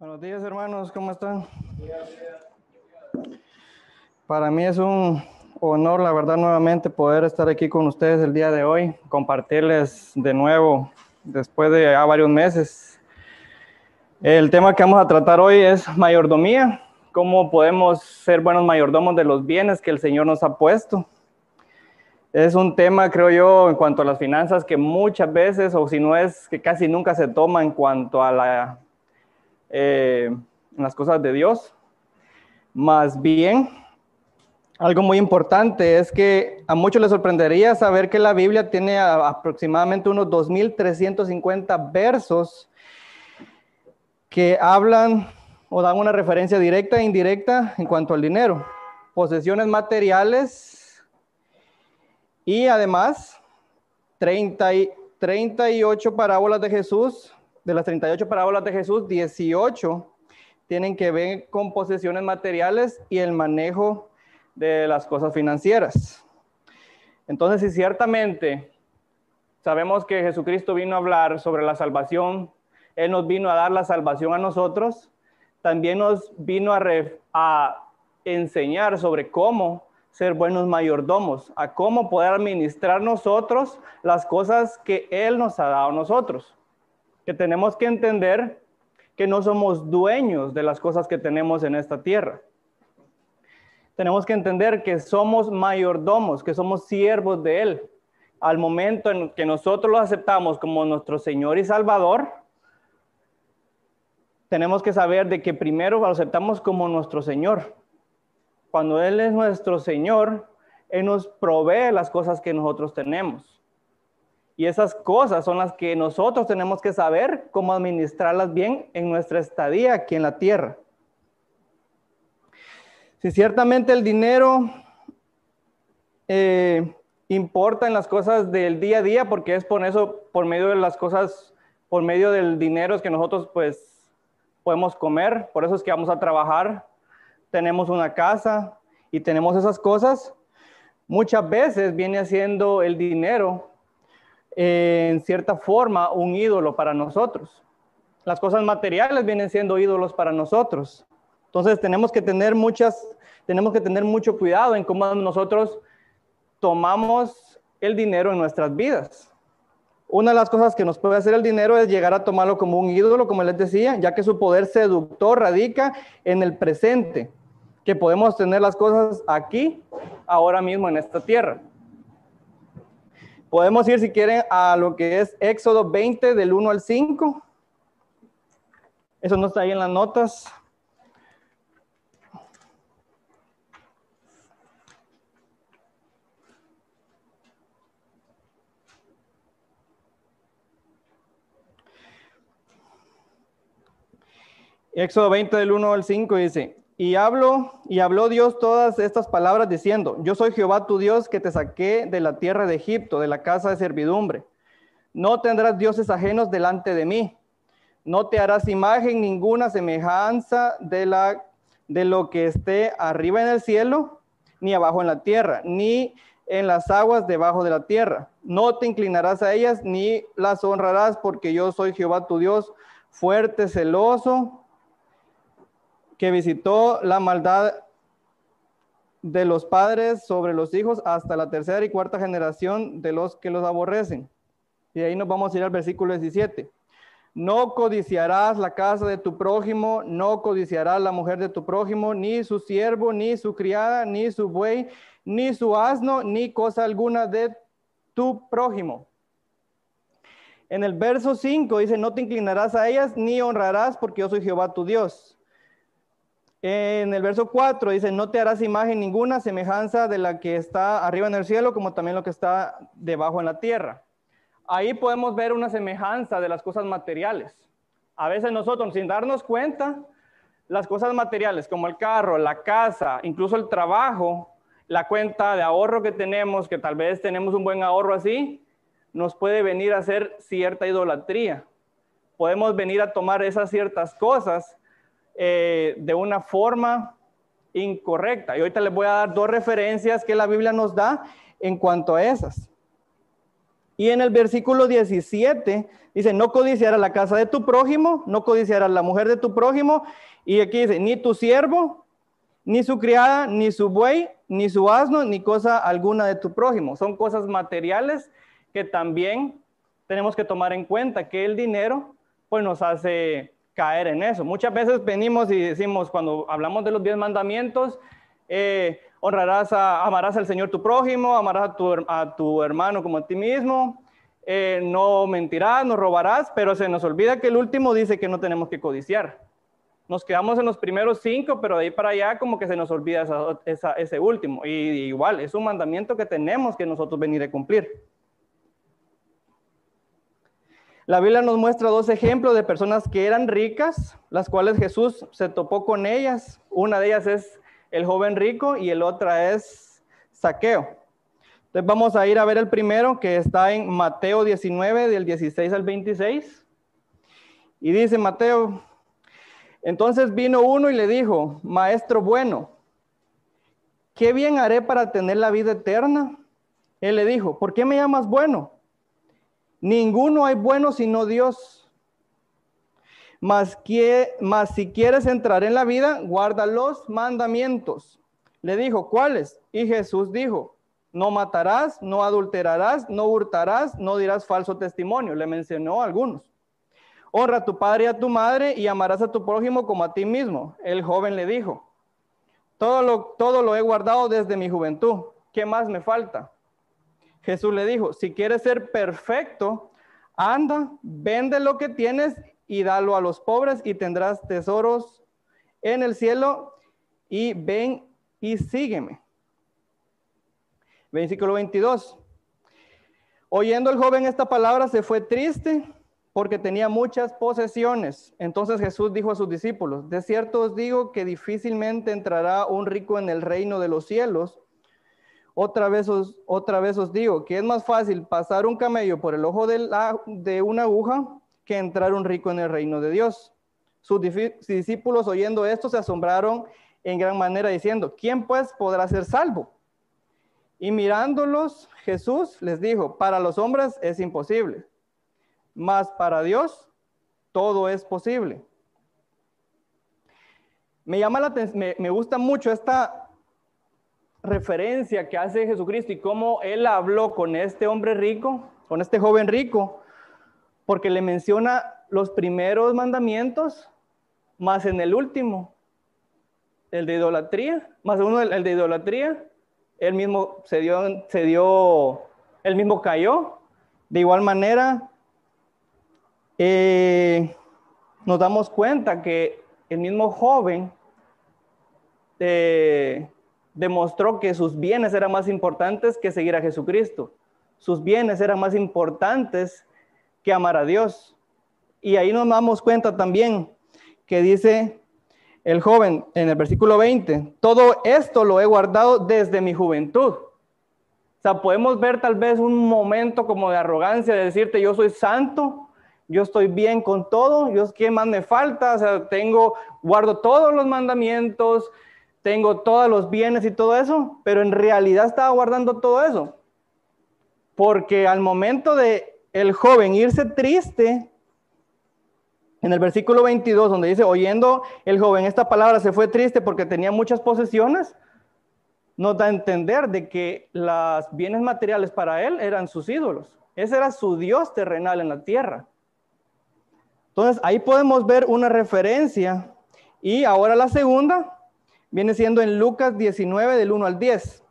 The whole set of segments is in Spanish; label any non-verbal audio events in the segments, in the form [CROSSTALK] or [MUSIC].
Buenos días, hermanos, ¿cómo están? Para mí es un honor, la verdad, nuevamente poder estar aquí con ustedes el día de hoy, compartirles de nuevo después de ya varios meses. El tema que vamos a tratar hoy es mayordomía, cómo podemos ser buenos mayordomos de los bienes que el Señor nos ha puesto. Es un tema, creo yo, en cuanto a las finanzas que muchas veces, o si no es que casi nunca se toma en cuanto a la eh, en las cosas de Dios. Más bien, algo muy importante es que a muchos les sorprendería saber que la Biblia tiene aproximadamente unos 2.350 versos que hablan o dan una referencia directa e indirecta en cuanto al dinero, posesiones materiales y además 30 y 38 parábolas de Jesús de las 38 parábolas de Jesús, 18 tienen que ver con posesiones materiales y el manejo de las cosas financieras. Entonces, si ciertamente sabemos que Jesucristo vino a hablar sobre la salvación, Él nos vino a dar la salvación a nosotros, también nos vino a, a enseñar sobre cómo ser buenos mayordomos, a cómo poder administrar nosotros las cosas que Él nos ha dado a nosotros que tenemos que entender que no somos dueños de las cosas que tenemos en esta tierra. Tenemos que entender que somos mayordomos, que somos siervos de Él. Al momento en que nosotros lo aceptamos como nuestro Señor y Salvador, tenemos que saber de que primero lo aceptamos como nuestro Señor. Cuando Él es nuestro Señor, Él nos provee las cosas que nosotros tenemos. Y esas cosas son las que nosotros tenemos que saber cómo administrarlas bien en nuestra estadía aquí en la tierra. Si ciertamente el dinero eh, importa en las cosas del día a día, porque es por eso, por medio de las cosas, por medio del dinero es que nosotros pues podemos comer, por eso es que vamos a trabajar, tenemos una casa y tenemos esas cosas. Muchas veces viene haciendo el dinero en cierta forma un ídolo para nosotros. Las cosas materiales vienen siendo ídolos para nosotros. Entonces tenemos que tener muchas, tenemos que tener mucho cuidado en cómo nosotros tomamos el dinero en nuestras vidas. Una de las cosas que nos puede hacer el dinero es llegar a tomarlo como un ídolo, como les decía, ya que su poder seductor radica en el presente, que podemos tener las cosas aquí, ahora mismo en esta tierra. Podemos ir, si quieren, a lo que es Éxodo 20 del 1 al 5. Eso no está ahí en las notas. Éxodo 20 del 1 al 5 dice, y habló, y habló Dios todas estas palabras diciendo, yo soy Jehová tu Dios que te saqué de la tierra de Egipto, de la casa de servidumbre. No tendrás dioses ajenos delante de mí. No te harás imagen ninguna semejanza de, de lo que esté arriba en el cielo, ni abajo en la tierra, ni en las aguas debajo de la tierra. No te inclinarás a ellas, ni las honrarás, porque yo soy Jehová tu Dios, fuerte, celoso, que visitó la maldad de los padres sobre los hijos hasta la tercera y cuarta generación de los que los aborrecen. Y ahí nos vamos a ir al versículo 17. No codiciarás la casa de tu prójimo, no codiciarás la mujer de tu prójimo, ni su siervo, ni su criada, ni su buey, ni su asno, ni cosa alguna de tu prójimo. En el verso 5 dice, no te inclinarás a ellas, ni honrarás, porque yo soy Jehová tu Dios. En el verso 4 dice, no te harás imagen ninguna semejanza de la que está arriba en el cielo, como también lo que está debajo en la tierra. Ahí podemos ver una semejanza de las cosas materiales. A veces nosotros, sin darnos cuenta, las cosas materiales como el carro, la casa, incluso el trabajo, la cuenta de ahorro que tenemos, que tal vez tenemos un buen ahorro así, nos puede venir a hacer cierta idolatría. Podemos venir a tomar esas ciertas cosas eh, de una forma incorrecta. Y ahorita les voy a dar dos referencias que la Biblia nos da en cuanto a esas. Y en el versículo 17 dice, no codiciarás la casa de tu prójimo, no codiciarás la mujer de tu prójimo. Y aquí dice, ni tu siervo, ni su criada, ni su buey, ni su asno, ni cosa alguna de tu prójimo. Son cosas materiales que también tenemos que tomar en cuenta, que el dinero pues nos hace caer en eso. Muchas veces venimos y decimos, cuando hablamos de los diez mandamientos, eh, honrarás a, amarás al Señor tu prójimo, amarás a tu, a tu hermano como a ti mismo, eh, no mentirás, no robarás, pero se nos olvida que el último dice que no tenemos que codiciar. Nos quedamos en los primeros cinco, pero de ahí para allá como que se nos olvida ese último. Y igual, es un mandamiento que tenemos que nosotros venir a cumplir. La Biblia nos muestra dos ejemplos de personas que eran ricas, las cuales Jesús se topó con ellas. Una de ellas es el joven rico y el otra es Saqueo. Entonces vamos a ir a ver el primero que está en Mateo 19 del 16 al 26. Y dice Mateo, entonces vino uno y le dijo, maestro bueno, ¿qué bien haré para tener la vida eterna? Él le dijo, ¿por qué me llamas bueno? Ninguno hay bueno sino Dios. Mas, que, si quieres entrar en la vida, guarda los mandamientos. Le dijo, ¿cuáles? Y Jesús dijo, no matarás, no adulterarás, no hurtarás, no dirás falso testimonio. Le mencionó algunos. Honra a tu padre y a tu madre y amarás a tu prójimo como a ti mismo. El joven le dijo, todo lo, todo lo he guardado desde mi juventud. ¿Qué más me falta? Jesús le dijo, si quieres ser perfecto, anda, vende lo que tienes y dalo a los pobres y tendrás tesoros en el cielo y ven y sígueme. Versículo 22. Oyendo el joven esta palabra se fue triste porque tenía muchas posesiones. Entonces Jesús dijo a sus discípulos, de cierto os digo que difícilmente entrará un rico en el reino de los cielos. Otra vez os, otra vez os digo que es más fácil pasar un camello por el ojo de, de una aguja que entrar un rico en el reino de Dios. Sus discípulos oyendo esto se asombraron en gran manera diciendo, ¿quién pues podrá ser salvo? Y mirándolos, Jesús les dijo, para los hombres es imposible, mas para Dios todo es posible. Me llama la me, me gusta mucho esta referencia que hace Jesucristo y cómo él habló con este hombre rico, con este joven rico, porque le menciona los primeros mandamientos, más en el último, el de idolatría, más uno el, de idolatría, él mismo se dio, se dio, él mismo cayó. De igual manera, eh, nos damos cuenta que el mismo joven eh, demostró que sus bienes eran más importantes que seguir a Jesucristo. Sus bienes eran más importantes que amar a Dios. Y ahí nos damos cuenta también que dice el joven en el versículo 20, todo esto lo he guardado desde mi juventud. O sea, podemos ver tal vez un momento como de arrogancia, de decirte, yo soy santo, yo estoy bien con todo, yo qué más me falta, o sea, tengo, guardo todos los mandamientos, tengo todos los bienes y todo eso, pero en realidad estaba guardando todo eso. Porque al momento de el joven irse triste, en el versículo 22, donde dice, oyendo el joven esta palabra, se fue triste porque tenía muchas posesiones, nos da a entender de que los bienes materiales para él eran sus ídolos. Ese era su Dios terrenal en la tierra. Entonces, ahí podemos ver una referencia. Y ahora la segunda viene siendo en Lucas 19, del 1 al 10.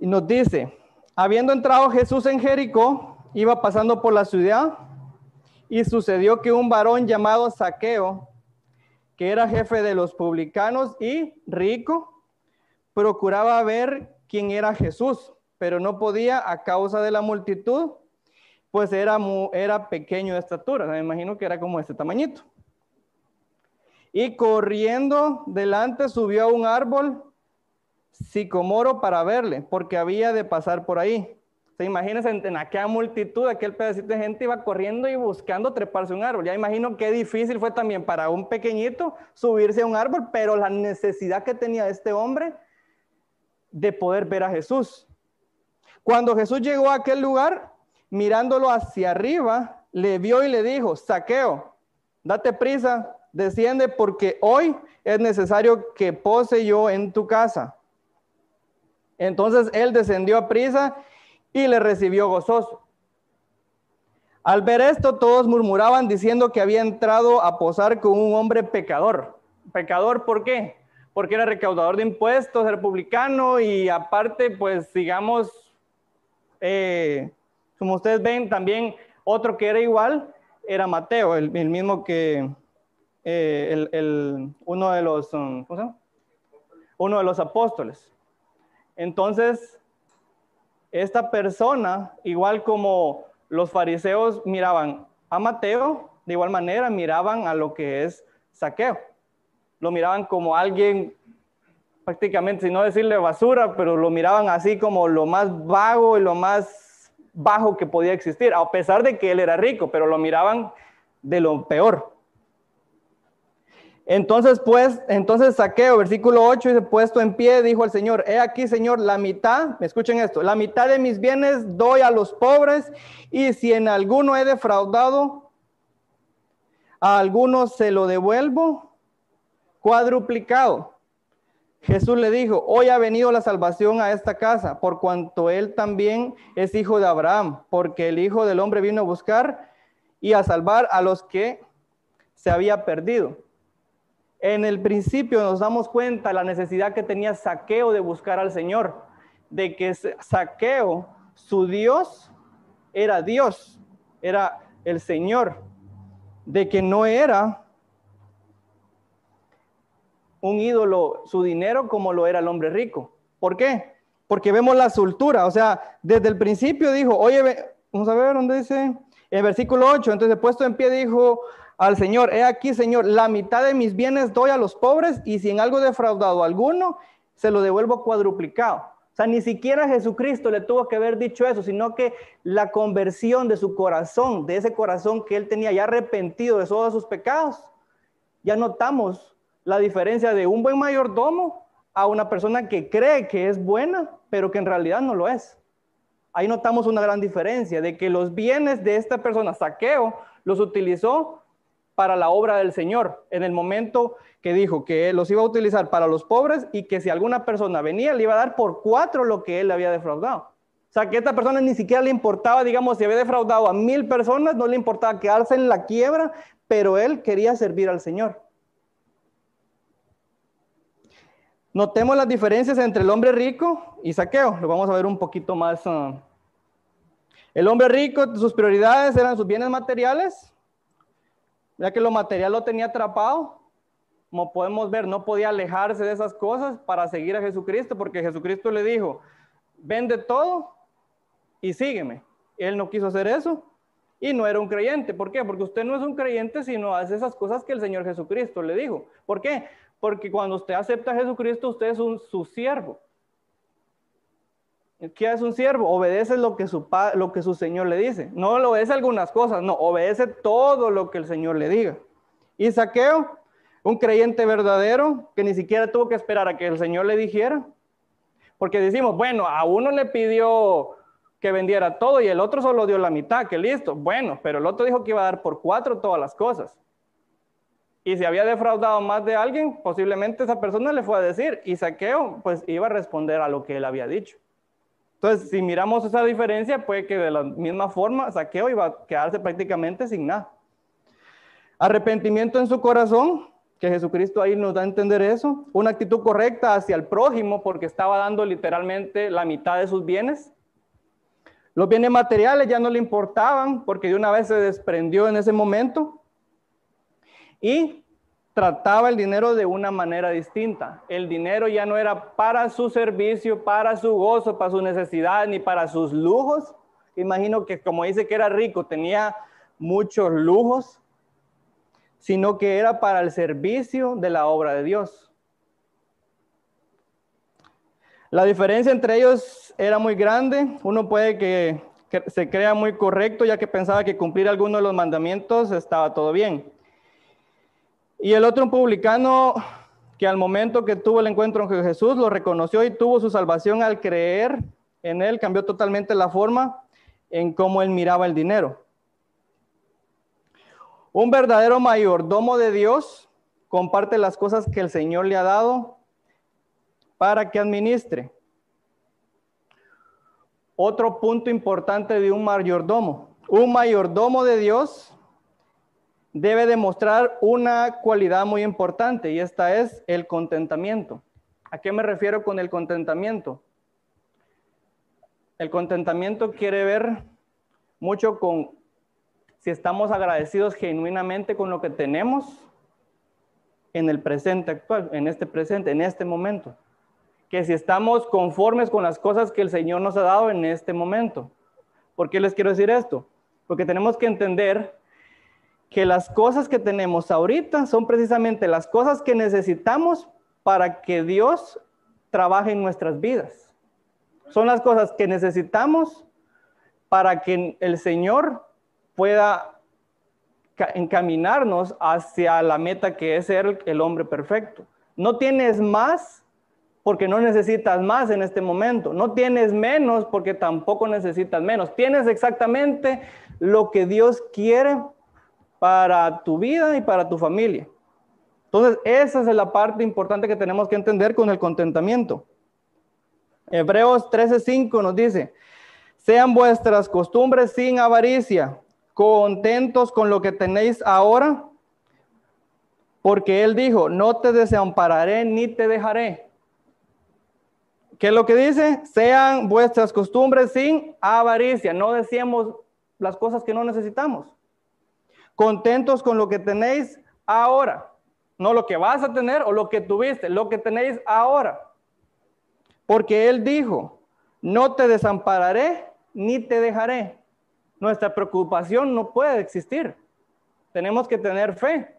Y nos dice, Habiendo entrado Jesús en Jericó, iba pasando por la ciudad y sucedió que un varón llamado Saqueo, que era jefe de los publicanos y rico, procuraba ver quién era Jesús, pero no podía a causa de la multitud, pues era, era pequeño de estatura, me imagino que era como este tamañito. Y corriendo delante subió a un árbol sicomoro para verle, porque había de pasar por ahí. Se imagínense en, aquella multitud, aquel pedacito de gente iba corriendo y buscando treparse un árbol. Ya imagino qué difícil fue también para un pequeñito subirse a un árbol, pero la necesidad que tenía este hombre de poder ver a Jesús. Cuando Jesús llegó a aquel lugar, mirándolo hacia arriba, le vio y le dijo, saqueo, date prisa, desciende porque hoy es necesario que pose yo en tu casa. Entonces él descendió a prisa y le recibió gozoso. Al ver esto, todos murmuraban diciendo que había entrado a posar con un hombre pecador. ¿Pecador por qué? Porque era recaudador de impuestos, republicano y aparte, pues digamos, eh, como ustedes ven, también otro que era igual era Mateo, el, mismo que eh, el, uno de los, um, Uno de los apóstoles. Entonces, esta persona, igual como los fariseos miraban a Mateo, de igual manera miraban a lo que es saqueo. Lo miraban como alguien prácticamente, si no decirle basura, pero lo miraban así como lo más vago y lo más bajo que podía existir, a pesar de que él era rico, pero lo miraban de lo peor. Entonces, pues, entonces saqueo, versículo 8, dice, puesto en pie, dijo el Señor, he aquí, Señor, la mitad, me escuchen esto, la mitad de mis bienes doy a los pobres, y si en alguno he defraudado, a alguno se lo devuelvo cuadruplicado. Jesús le dijo, hoy ha venido la salvación a esta casa, por cuanto él también es hijo de Abraham, porque el Hijo del Hombre vino a buscar y a salvar a los que se había perdido. En el principio nos damos cuenta la necesidad que tenía Saqueo de buscar al Señor, de que Saqueo, su Dios, era Dios, era el Señor, de que no era un ídolo su dinero como lo era el hombre rico. ¿Por qué? Porque vemos la soltura, o sea, desde el principio dijo, oye, vamos a ver dónde dice, en versículo 8, entonces puesto en pie dijo, al Señor, he aquí, Señor, la mitad de mis bienes doy a los pobres y si en algo defraudado alguno, se lo devuelvo cuadruplicado. O sea, ni siquiera Jesucristo le tuvo que haber dicho eso, sino que la conversión de su corazón, de ese corazón que él tenía ya arrepentido de todos sus pecados, ya notamos la diferencia de un buen mayordomo a una persona que cree que es buena, pero que en realidad no lo es. Ahí notamos una gran diferencia de que los bienes de esta persona, saqueo, los utilizó para la obra del Señor, en el momento que dijo que los iba a utilizar para los pobres y que si alguna persona venía le iba a dar por cuatro lo que él le había defraudado. O sea, que a esta persona ni siquiera le importaba, digamos, si había defraudado a mil personas, no le importaba quedarse en la quiebra, pero él quería servir al Señor. Notemos las diferencias entre el hombre rico y saqueo. Lo vamos a ver un poquito más. Ah. el hombre rico, sus prioridades eran sus bienes materiales, ya que lo material lo tenía atrapado, como podemos ver, no podía alejarse de esas cosas para seguir a Jesucristo, porque Jesucristo le dijo, vende todo y sígueme. Él no quiso hacer eso y no era un creyente. ¿Por qué? Porque usted no es un creyente si no hace esas cosas que el Señor Jesucristo le dijo. ¿Por qué? Porque cuando usted acepta a Jesucristo, usted es un, su siervo. ¿Qué es un siervo? Obedece lo que, su, lo que su Señor le dice. No le obedece algunas cosas, no, obedece todo lo que el Señor le diga. Y Saqueo, un creyente verdadero que ni siquiera tuvo que esperar a que el Señor le dijera. Porque decimos, bueno, a uno le pidió que vendiera todo y el otro solo dio la mitad, que listo. Bueno, pero el otro dijo que iba a dar por cuatro todas las cosas. Y si había defraudado más de alguien, posiblemente esa persona le fue a decir y Saqueo pues iba a responder a lo que él había dicho. Entonces, si miramos esa diferencia, puede que de la misma forma Saqueo iba a quedarse prácticamente sin nada. Arrepentimiento en su corazón, que Jesucristo ahí nos da a entender eso. Una actitud correcta hacia el prójimo, porque estaba dando literalmente la mitad de sus bienes. Los bienes materiales ya no le importaban, porque de una vez se desprendió en ese momento. Y trataba el dinero de una manera distinta. El dinero ya no era para su servicio, para su gozo, para su necesidad, ni para sus lujos. Imagino que como dice que era rico, tenía muchos lujos, sino que era para el servicio de la obra de Dios. La diferencia entre ellos era muy grande. Uno puede que, se crea muy correcto ya que pensaba que cumplir alguno de los mandamientos estaba todo bien. Y el otro publicano que al momento que tuvo el encuentro con Jesús lo reconoció y tuvo su salvación al creer en él cambió totalmente la forma en cómo él miraba el dinero. Un verdadero mayordomo de Dios comparte las cosas que el Señor le ha dado para que administre. Otro punto importante de un mayordomo. Un mayordomo de Dios debe demostrar una cualidad muy importante y esta es el contentamiento. ¿A qué me refiero con el contentamiento? El contentamiento quiere ver mucho con si estamos agradecidos genuinamente con lo que tenemos en el presente actual, en este presente, en este momento. Que si estamos conformes con las cosas que el Señor nos ha dado en este momento. ¿Por qué les quiero decir esto? Porque tenemos que entender que las cosas que tenemos ahorita son precisamente las cosas que necesitamos para que Dios trabaje en nuestras vidas. Son las cosas que necesitamos para que el Señor pueda encaminarnos hacia la meta que es ser el hombre perfecto. No tienes más porque no necesitas más en este momento. No tienes menos porque tampoco necesitas menos. Tienes exactamente lo que Dios quiere para tu vida y para tu familia. Entonces, esa es la parte importante que tenemos que entender con el contentamiento. Hebreos 13:5 nos dice, sean vuestras costumbres sin avaricia, contentos con lo que tenéis ahora, porque Él dijo, no te desampararé ni te dejaré. ¿Qué es lo que dice? Sean vuestras costumbres sin avaricia. No decíamos las cosas que no necesitamos contentos con lo que tenéis ahora, no lo que vas a tener o lo que tuviste, lo que tenéis ahora. Porque Él dijo, no te desampararé ni te dejaré. Nuestra preocupación no puede existir. Tenemos que tener fe.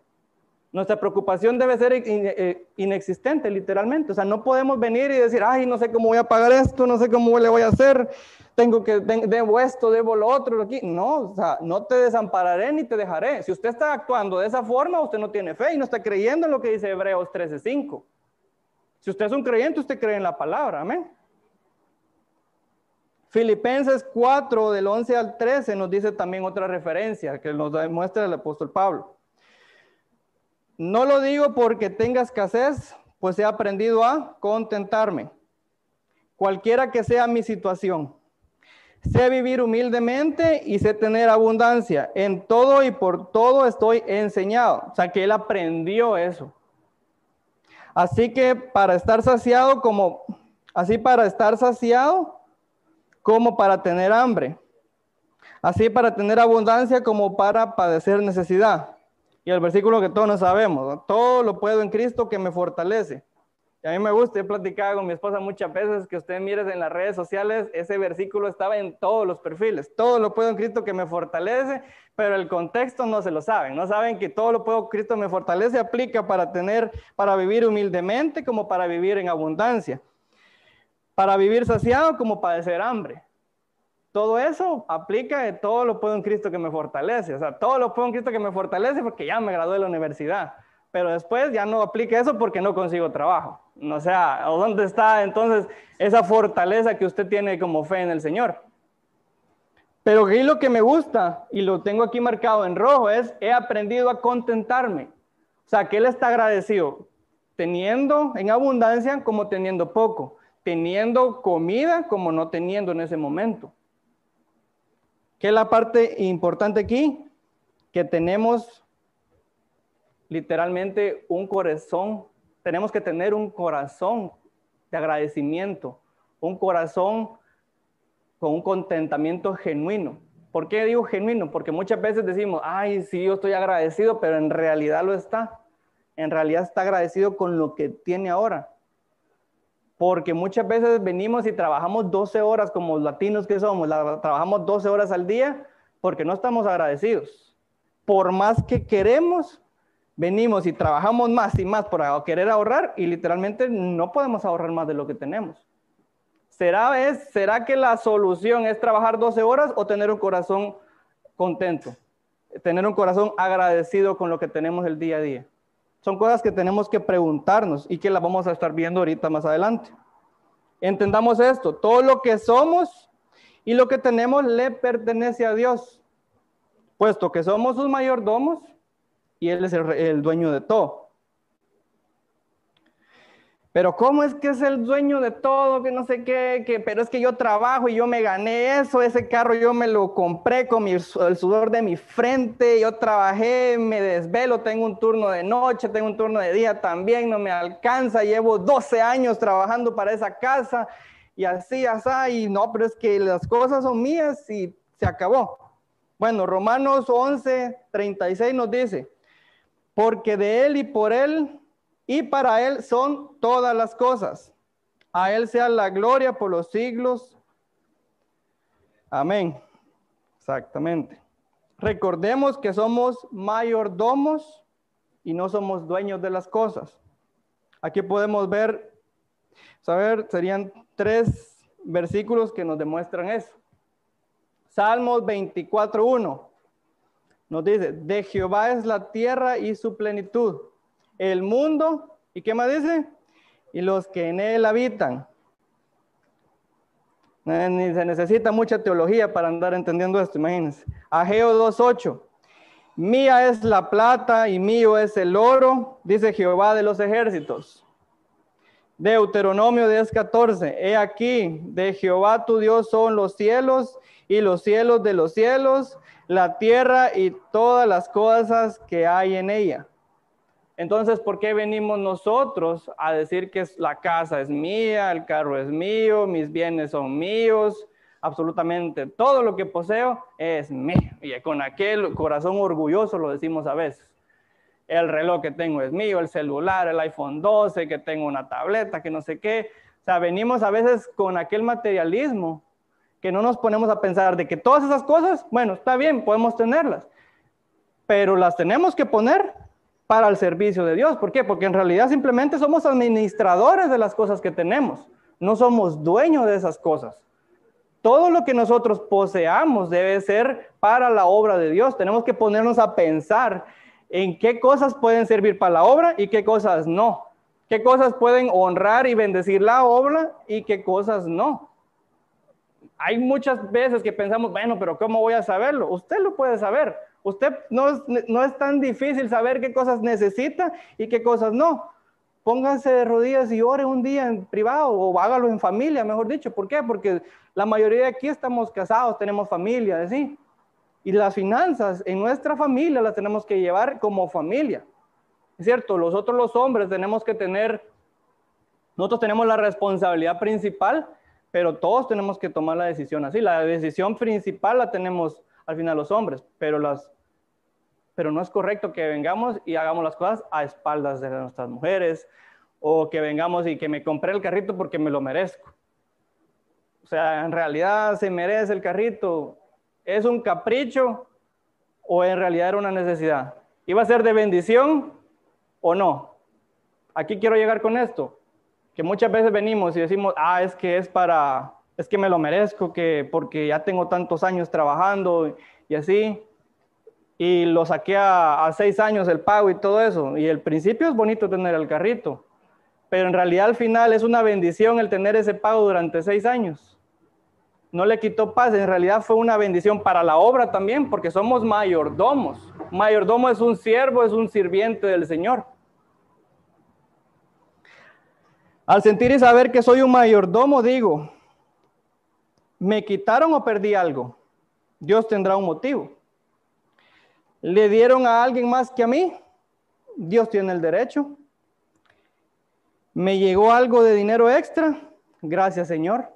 Nuestra preocupación debe ser eh, inexistente, literalmente. O sea, no podemos venir y decir, ay, no sé cómo voy a pagar esto, no sé cómo le voy a hacer, tengo que, debo esto, debo lo otro, aquí. No, o sea, no te desampararé ni te dejaré. Si usted está actuando de esa forma, usted no tiene fe y no está creyendo en lo que dice Hebreos 13:5. Si usted es un creyente, usted cree en la palabra, amén. Filipenses 4, del 11 al 13, nos dice también otra referencia que nos muestra el apóstol Pablo. No lo digo porque tenga escasez, pues he aprendido a contentarme, cualquiera que sea mi situación. Sé vivir humildemente y sé tener abundancia. En todo y por todo estoy enseñado. O sea que él aprendió eso. Así que para estar saciado como, así para estar saciado como para tener hambre. Así para tener abundancia como para padecer necesidad. Y el versículo que todos no sabemos, todo lo puedo en Cristo que me fortalece. Y a mí me gusta, he platicado con mi esposa muchas veces que usted mire en las redes sociales, ese versículo estaba en todos los perfiles. Todo lo puedo en Cristo que me fortalece, pero el contexto no se lo saben. No saben que todo lo puedo en Cristo me fortalece aplica para tener, para vivir humildemente como para vivir en abundancia. Para vivir saciado como padecer hambre. Todo eso aplica de todo lo puedo en Cristo que me fortalece. O sea, todo lo puedo en Cristo que me fortalece porque ya me gradué de la universidad pero después ya no aplica eso porque no consigo trabajo. O sea, ¿dónde está entonces esa fortaleza que usted tiene como fe en el Señor? Pero aquí lo que me gusta, y lo tengo aquí marcado en rojo, es he aprendido a contentarme. O sea, que Él está agradecido, teniendo en abundancia como teniendo poco, teniendo comida como no teniendo en ese momento. ¿Qué es la parte importante aquí? Que tenemos literalmente un corazón, tenemos que tener un corazón de agradecimiento, un corazón con un contentamiento genuino. ¿Por qué digo genuino? Porque muchas veces decimos, ay, sí, yo estoy agradecido, pero en realidad lo está. En realidad está agradecido con lo que tiene ahora. Porque muchas veces venimos y trabajamos 12 horas como latinos que somos, trabajamos 12 horas al día porque no estamos agradecidos. Por más que queremos, venimos y trabajamos más y más por querer ahorrar y literalmente no podemos ahorrar más de lo que tenemos. ¿Será, es, ¿Será que la solución es trabajar 12 horas o tener un corazón contento? Tener un corazón agradecido con lo que tenemos el día a día. Son cosas que tenemos que preguntarnos y que las vamos a estar viendo ahorita más adelante. Entendamos esto, todo lo que somos y lo que tenemos le pertenece a Dios, puesto que somos sus mayordomos y Él es el, dueño de todo. Pero ¿cómo es que es el dueño de todo? Que no sé qué, que, pero es que yo trabajo y yo me gané eso, ese carro yo me lo compré con el sudor de mi frente, yo trabajé, me desvelo, tengo un turno de noche, tengo un turno de día también, no me alcanza, llevo 12 años trabajando para esa casa y así, así, y no, pero es que las cosas son mías y se acabó. Bueno, Romanos 11, 36 nos dice, porque de Él y por Él y para Él son todas las cosas. A Él sea la gloria por los siglos. Amén. Exactamente. Recordemos que somos mayordomos y no somos dueños de las cosas. Aquí podemos ver, saber, serían tres versículos que nos demuestran eso. Salmos 24.1 nos dice, de Jehová es la tierra y su plenitud el mundo, ¿y qué más dice? Y los que en él habitan. Ni se necesita mucha teología para andar entendiendo esto, imagínense. Ageo 2.8. Mía es la plata y mío es el oro, dice Jehová de los ejércitos. Deuteronomio 10:14. He aquí, de Jehová tu Dios son los cielos y los cielos de los cielos, la tierra y todas las cosas que hay en ella. Entonces, ¿por qué venimos nosotros a decir que la casa es mía, el carro es mío, mis bienes son míos? Absolutamente todo lo que poseo es mío. Y con aquel corazón orgulloso lo decimos a veces. El reloj que tengo es mío, el celular, el iPhone 12, que tengo una tableta, que no sé qué. O sea, venimos a veces con aquel materialismo que no nos ponemos a pensar de que todas esas cosas, bueno, está bien, podemos tenerlas, pero las tenemos que poner para el servicio de Dios. ¿Por qué? Porque en realidad simplemente somos administradores de las cosas que tenemos, no somos dueños de esas cosas. Todo lo que nosotros poseamos debe ser para la obra de Dios. Tenemos que ponernos a pensar en qué cosas pueden servir para la obra y qué cosas no. Qué cosas pueden honrar y bendecir la obra y qué cosas no. Hay muchas veces que pensamos, bueno, pero ¿cómo voy a saberlo? Usted lo puede saber. Usted no es, no es tan difícil saber qué cosas necesita y qué cosas no. Pónganse de rodillas y ore un día en privado o hágalo en familia, mejor dicho. ¿Por qué? Porque la mayoría de aquí estamos casados, tenemos familia, ¿sí? Y las finanzas en nuestra familia las tenemos que llevar como familia. Es cierto, nosotros los hombres tenemos que tener, nosotros tenemos la responsabilidad principal, pero todos tenemos que tomar la decisión así. La decisión principal la tenemos al final los hombres, pero, las, pero no es correcto que vengamos y hagamos las cosas a espaldas de nuestras mujeres o que vengamos y que me compré el carrito porque me lo merezco. O sea, en realidad se merece el carrito. ¿Es un capricho o en realidad era una necesidad? ¿Iba a ser de bendición o no? Aquí quiero llegar con esto, que muchas veces venimos y decimos, ah, es que es para, es que me lo merezco, que porque ya tengo tantos años trabajando y así, y lo saqué a, seis años el pago y todo eso. Y el principio es bonito tener el carrito, pero en realidad al final es una bendición el tener ese pago durante seis años. No le quitó paz, en realidad fue una bendición para la obra también, porque somos mayordomos. Mayordomo es un siervo, es un sirviente del Señor. Al sentir y saber que soy un mayordomo, digo, ¿Me quitaron o perdí algo? Dios tendrá un motivo. ¿Le dieron a alguien más que a mí? Dios tiene el derecho. ¿Me llegó algo de dinero extra? Gracias, Señor.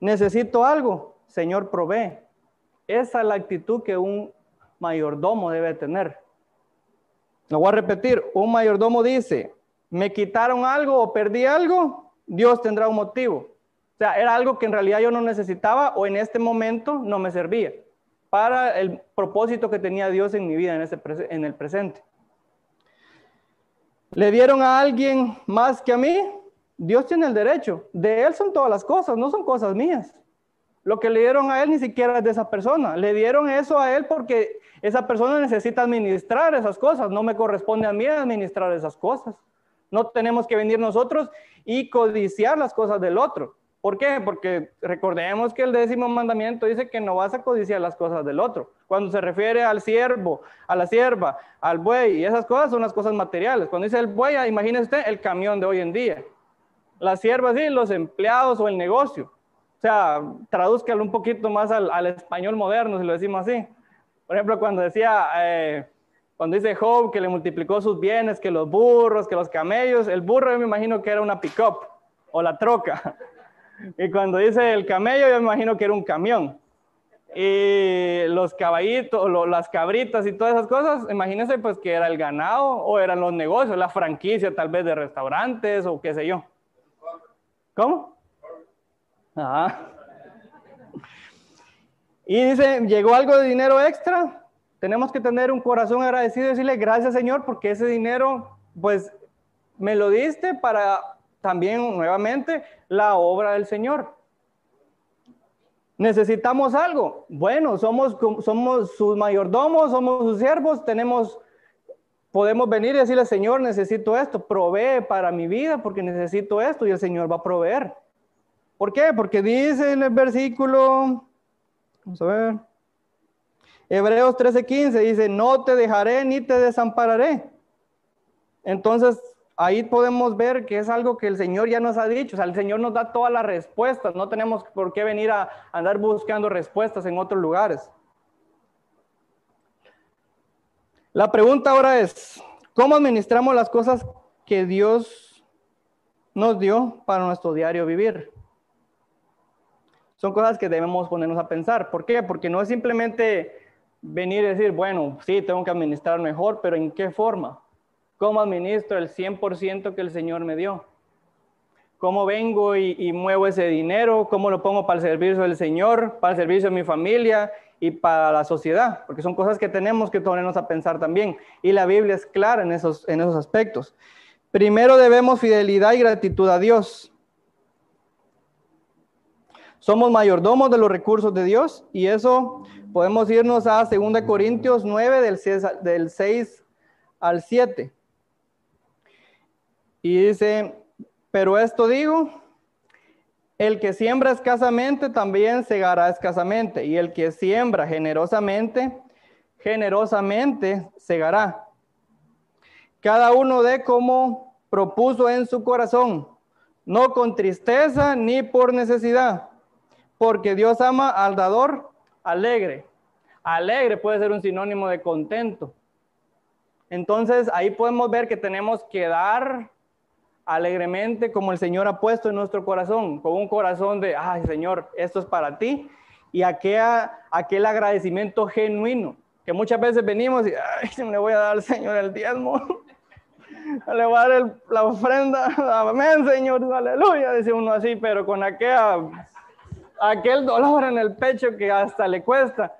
¿Necesito algo? Señor, provee. Esa es la actitud que un mayordomo debe tener. Lo voy a repetir. Un mayordomo dice, ¿me quitaron algo o perdí algo? Dios tendrá un motivo. O sea, era algo que en realidad yo no necesitaba o en este momento no me servía para el propósito que tenía Dios en mi vida en, ese en el presente. ¿Le dieron a alguien más que a mí? Dios tiene el derecho. De Él son todas las cosas, no son cosas mías. Lo que le dieron a Él ni siquiera es de esa persona. Le dieron eso a Él porque esa persona necesita administrar esas cosas. No me corresponde a mí administrar esas cosas. No tenemos que venir nosotros y codiciar las cosas del otro. ¿Por qué? Porque recordemos que el décimo mandamiento dice que no vas a codiciar las cosas del otro. Cuando se refiere al siervo, a la sierva, al buey y esas cosas son las cosas materiales. Cuando dice el buey, imagínese usted el camión de hoy en día. La sierva sí, los empleados o el negocio. O sea, tradúzcalo un poquito más al, español moderno, si lo decimos así. Por ejemplo, cuando decía, eh, cuando dice Job que le multiplicó sus bienes, que los burros, que los camellos, el burro yo me imagino que era una pick-up o la troca. Y cuando dice el camello, yo imagino que era un camión. Y los caballitos, las cabritas y todas esas cosas, imagínense pues que era el ganado o eran los negocios, la franquicia tal vez de restaurantes o qué sé yo. ¿Cómo? Ajá. Y dice, llegó algo de dinero extra, tenemos que tener un corazón agradecido y decirle gracias Señor porque ese dinero pues me lo diste para también nuevamente la obra del Señor. ¿Necesitamos algo? Bueno, somos, somos sus mayordomos, somos sus siervos, tenemos, podemos venir y decirle, Señor, necesito esto, provee para mi vida porque necesito esto y el Señor va a proveer. ¿Por qué? Porque dice en el versículo, vamos a ver, Hebreos 13:15 dice, no te dejaré ni te desampararé. Entonces, ahí podemos ver que es algo que el Señor ya nos ha dicho. O sea, el Señor nos da todas las respuestas. No tenemos por qué venir a andar buscando respuestas en otros lugares. La pregunta ahora es, ¿cómo administramos las cosas que Dios nos dio para nuestro diario vivir? Son cosas que debemos ponernos a pensar. ¿Por qué? Porque no es simplemente venir y decir, bueno, sí, tengo que administrar mejor, pero ¿en qué forma? ¿Cómo administro el 100% que el Señor me dio? ¿Cómo vengo y, muevo ese dinero? ¿Cómo lo pongo para el servicio del Señor, para el servicio de mi familia y para la sociedad? Porque son cosas que tenemos que ponernos a pensar también. Y la Biblia es clara en esos, en esos aspectos. Primero debemos fidelidad y gratitud a Dios. Somos mayordomos de los recursos de Dios y eso podemos irnos a 2 Corintios 9 del 6, del 6 al 7. Y dice, pero esto digo, el que siembra escasamente también segará escasamente, y el que siembra generosamente, generosamente segará. Cada uno de como propuso en su corazón, no con tristeza ni por necesidad, porque Dios ama al dador alegre. Alegre puede ser un sinónimo de contento. Entonces ahí podemos ver que tenemos que dar alegremente como el Señor ha puesto en nuestro corazón, con un corazón de, ay Señor, esto es para ti, y aquel, aquel agradecimiento genuino, que muchas veces venimos y, ay, le voy a dar al Señor el diezmo, [LAUGHS] le voy a dar la ofrenda, amén Señor, aleluya, dice uno así, pero con aquel, aquel dolor en el pecho que hasta le cuesta,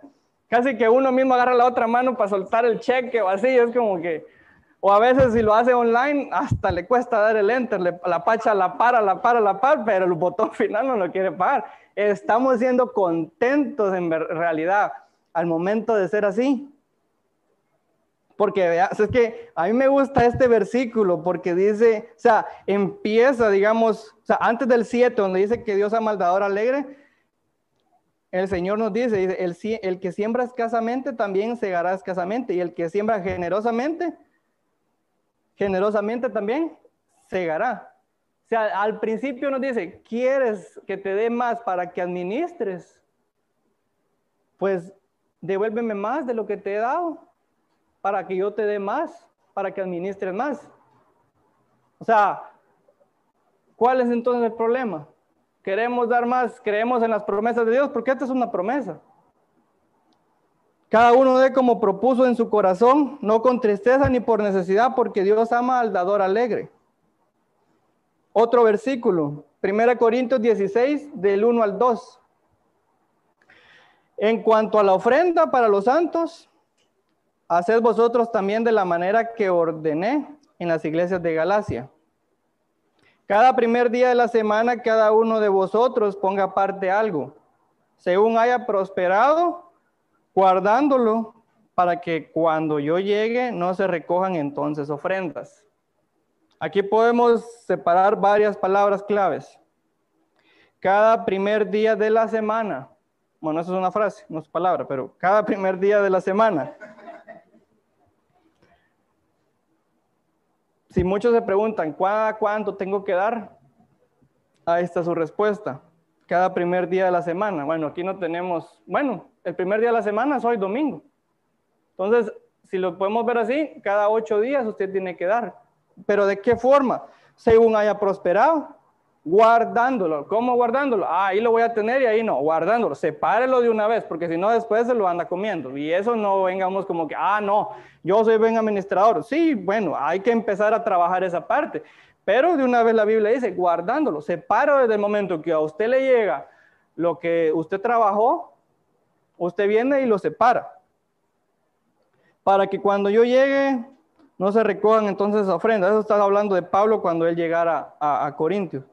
casi que uno mismo agarra la otra mano para soltar el cheque o así, es como que o a veces si lo hace online, hasta le cuesta dar el enter, la pacha la para, la para, la para, pero el botón [LAUGHS] final no lo quiere parar. Estamos siendo contentos en realidad al momento de ser así. Porque veas, es que a mí me gusta este versículo porque dice, o sea, empieza, digamos, o sea, antes del 7, donde dice que Dios ama al dador alegre, el Señor nos dice, dice el, el que siembra escasamente también segará escasamente, y el que siembra generosamente generosamente también segará. O sea, al principio nos dice, ¿quieres que te dé más para que administres? Pues devuélveme más de lo que te he dado para que yo te dé más, para que administres más. O sea, ¿cuál es entonces el problema? Queremos dar más, creemos en las promesas de Dios, porque esta es una promesa. Cada uno de como propuso en su corazón, no con tristeza ni por necesidad, porque Dios ama al dador alegre. Otro versículo, 1 Corintios 16, del 1 al 2. En cuanto a la ofrenda para los santos, haced vosotros también de la manera que ordené en las iglesias de Galacia. Cada primer día de la semana, cada uno de vosotros ponga parte algo, según haya prosperado guardándolo para que cuando yo llegue no se recojan entonces ofrendas. Aquí podemos separar varias palabras claves. Cada primer día de la semana. Bueno, eso es una frase, no es palabra, pero cada primer día de la semana. Si muchos se preguntan, ¿cuánto tengo que dar? Ahí está su respuesta. Cada primer día de la semana. Bueno, aquí no tenemos, bueno, el primer día de la semana es hoy domingo. Entonces, si lo podemos ver así, cada ocho días usted tiene que dar. Pero ¿de qué forma? Según haya prosperado, guardándolo. ¿Cómo guardándolo? Ah, ahí lo voy a tener y ahí no, guardándolo. Sepárelo de una vez, porque si no después se lo anda comiendo. Y eso no vengamos como que, ah, no, yo soy buen administrador. Sí, bueno, hay que empezar a trabajar esa parte. Pero de una vez la Biblia dice, guardándolo. Separo desde el momento que a usted le llega lo que usted trabajó, usted viene y lo separa para que cuando yo llegue no se recojan entonces ofrendas. Eso está hablando de Pablo cuando él llegara a, Corintios.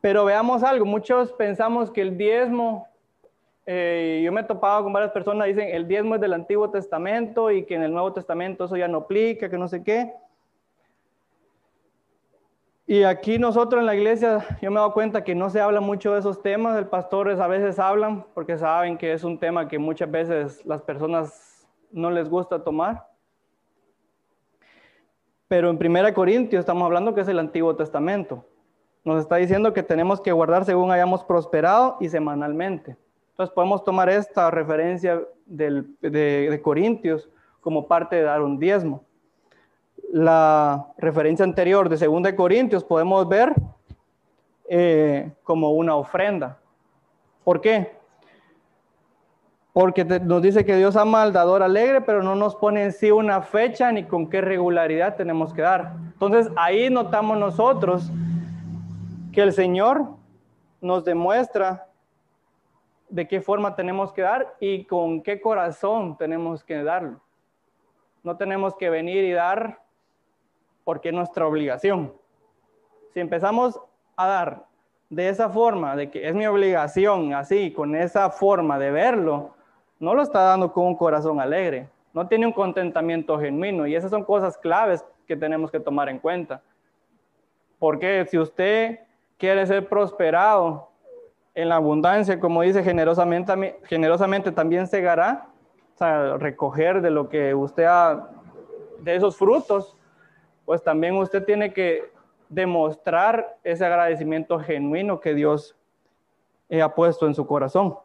Pero veamos algo, muchos pensamos que el diezmo, eh, yo me he topado con varias personas, dicen el diezmo es del Antiguo Testamento y que en el Nuevo Testamento eso ya no aplica, que no sé qué. Y aquí nosotros en la iglesia, yo me he dado cuenta que no se habla mucho de esos temas, el pastores a veces hablan porque saben que es un tema que muchas veces las personas no les gusta tomar. Pero en 1 Corintios estamos hablando que es el Antiguo Testamento. Nos está diciendo que tenemos que guardar según hayamos prosperado y semanalmente. Entonces podemos tomar esta referencia de, Corintios como parte de dar un diezmo. La referencia anterior de 2 Corintios podemos ver eh, como una ofrenda. ¿Por qué? Porque nos dice que Dios ama al dador alegre, pero no nos pone en sí una fecha ni con qué regularidad tenemos que dar. Entonces ahí notamos nosotros que el Señor nos demuestra de qué forma tenemos que dar y con qué corazón tenemos que darlo. No tenemos que venir y dar porque es nuestra obligación. Si empezamos a dar de esa forma, de que es mi obligación, así, con esa forma de verlo, no lo está dando con un corazón alegre, no tiene un contentamiento genuino y esas son cosas claves que tenemos que tomar en cuenta. Porque si usted quiere ser prosperado en la abundancia, como dice generosamente, generosamente también segará, o sea, recoger de lo que usted ha, de esos frutos, pues también usted tiene que demostrar ese agradecimiento genuino que Dios ha puesto en su corazón.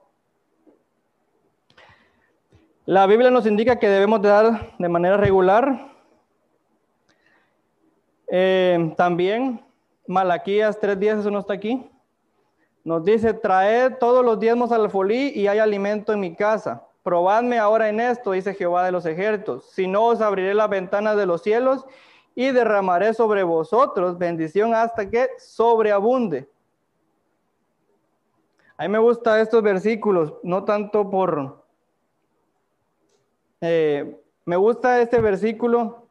La Biblia nos indica que debemos de dar de manera regular. Eh, también Malaquías 3.10, eso no está aquí. Nos dice, traed todos los diezmos al folí y hay alimento en mi casa. Probadme ahora en esto, dice Jehová de los ejércitos. Si no, os abriré las ventanas de los cielos y derramaré sobre vosotros bendición hasta que sobreabunde. A mí me gustan estos versículos, no tanto por, eh, me gusta este versículo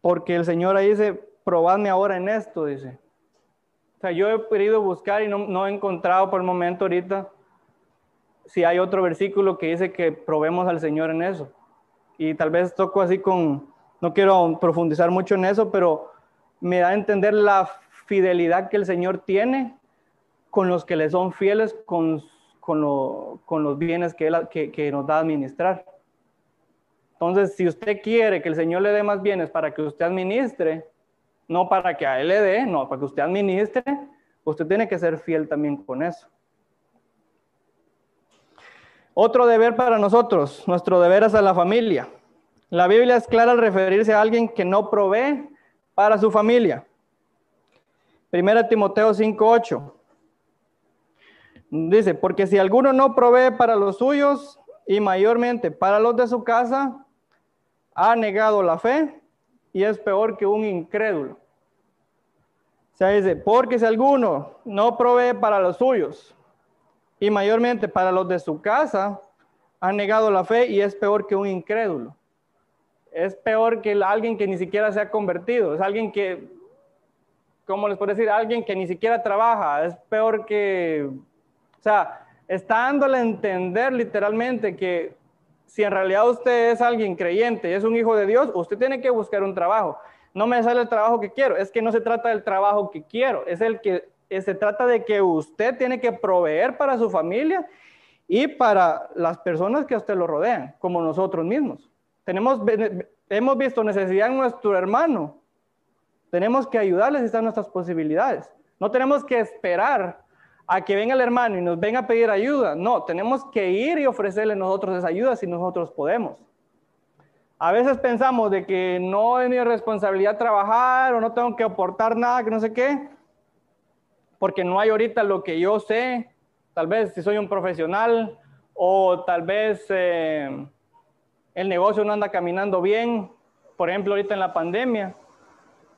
porque el Señor ahí dice, probadme ahora en esto, dice. O sea, yo he querido buscar y no, he encontrado por el momento ahorita si hay otro versículo que dice que probemos al Señor en eso. Y tal vez toco así con, no quiero profundizar mucho en eso, pero me da a entender la fidelidad que el Señor tiene con los que le son fieles con, con, los bienes que, él, que, nos da a administrar. Entonces, si usted quiere que el Señor le dé más bienes para que usted administre, no para que a Él le dé, no, para que usted administre, usted tiene que ser fiel también con eso. Otro deber para nosotros, nuestro deber es a la familia. La Biblia es clara al referirse a alguien que no provee para su familia. Primera Timoteo 5:8. Dice, porque si alguno no provee para los suyos y mayormente para los de su casa, ha negado la fe y es peor que un incrédulo. O sea, dice, porque si alguno no provee para los suyos y mayormente para los de su casa, ha negado la fe y es peor que un incrédulo. Es peor que alguien que ni siquiera se ha convertido. Es alguien que, ¿cómo les puedo decir? Alguien que ni siquiera trabaja. Es peor que, o sea, está dándole a entender literalmente que si en realidad usted es alguien creyente es un hijo de Dios, usted tiene que buscar un trabajo. no me sale el trabajo que quiero. Es que no se trata del trabajo que quiero, es el que se trata de que usted tiene que proveer para su familia y para las personas que a usted lo rodean, como nosotros mismos. Tenemos, hemos visto necesidad en nuestro hermano. Tenemos que ayudarles si están nuestras posibilidades. No tenemos que esperar a que venga el hermano y nos venga a pedir ayuda. No, tenemos que ir y ofrecerle nosotros esa ayuda si nosotros podemos. A veces pensamos de que no es mi responsabilidad trabajar o no tengo que aportar nada, que no sé qué, porque no hay ahorita lo que yo sé, tal vez si soy un profesional o tal vez eh, el negocio no anda caminando bien, por ejemplo ahorita en la pandemia.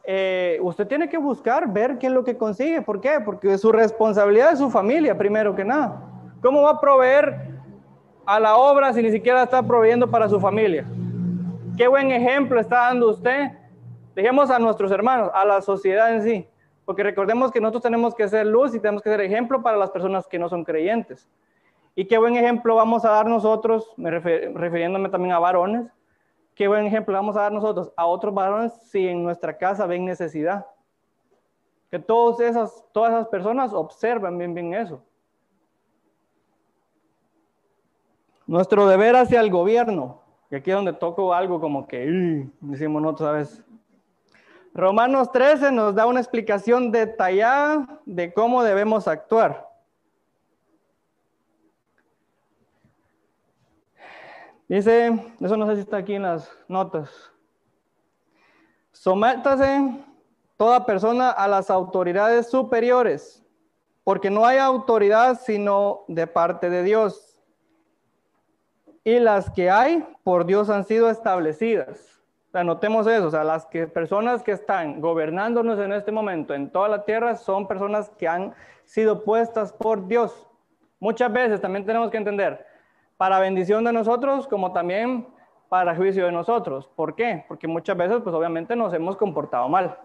Eh, usted tiene que buscar, ver qué es lo que consigue. ¿Por qué? Porque su responsabilidad es su familia, primero que nada. ¿Cómo va a proveer a la obra si ni siquiera está proveyendo para su familia? Qué buen ejemplo está dando usted. Dejemos a nuestros hermanos, a la sociedad en sí. Porque recordemos que nosotros tenemos que ser luz y tenemos que ser ejemplo para las personas que no son creyentes. Y qué buen ejemplo vamos a dar nosotros, me refiriéndome también a varones, qué buen ejemplo vamos a dar nosotros a otros varones si en nuestra casa ven necesidad. Que todas esas, todas esas personas observen bien, bien eso. Nuestro deber hacia el gobierno, y aquí es donde toco algo como que decimos nosotros a veces. Romanos 13 nos da una explicación detallada de cómo debemos actuar. Dice, eso no sé si está aquí en las notas. Sométase toda persona a las autoridades superiores, porque no hay autoridad sino de parte de Dios. Y las que hay por Dios han sido establecidas. Anotemos eso, o sea, las que, personas que están gobernándonos en este momento en toda la tierra son personas que han sido puestas por Dios. Muchas veces también tenemos que entender, para bendición de nosotros como también para juicio de nosotros. ¿Por qué? Porque muchas veces, pues obviamente nos hemos comportado mal.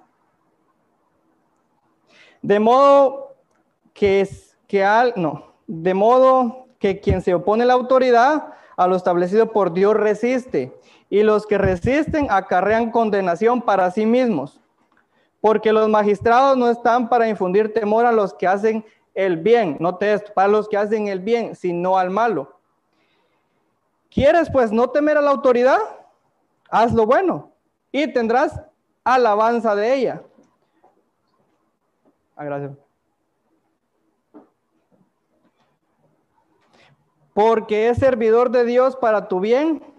De modo que, que al, no, de modo que quien se opone a la autoridad a lo establecido por Dios resiste y los que resisten acarrean condenación para sí mismos, porque los magistrados no están para infundir temor a los que hacen el bien, no esto, para los que hacen el bien, sino al malo. ¿Quieres pues no temer a la autoridad? Haz lo bueno y tendrás alabanza de ella. Ah, gracias. Porque es servidor de Dios para tu bien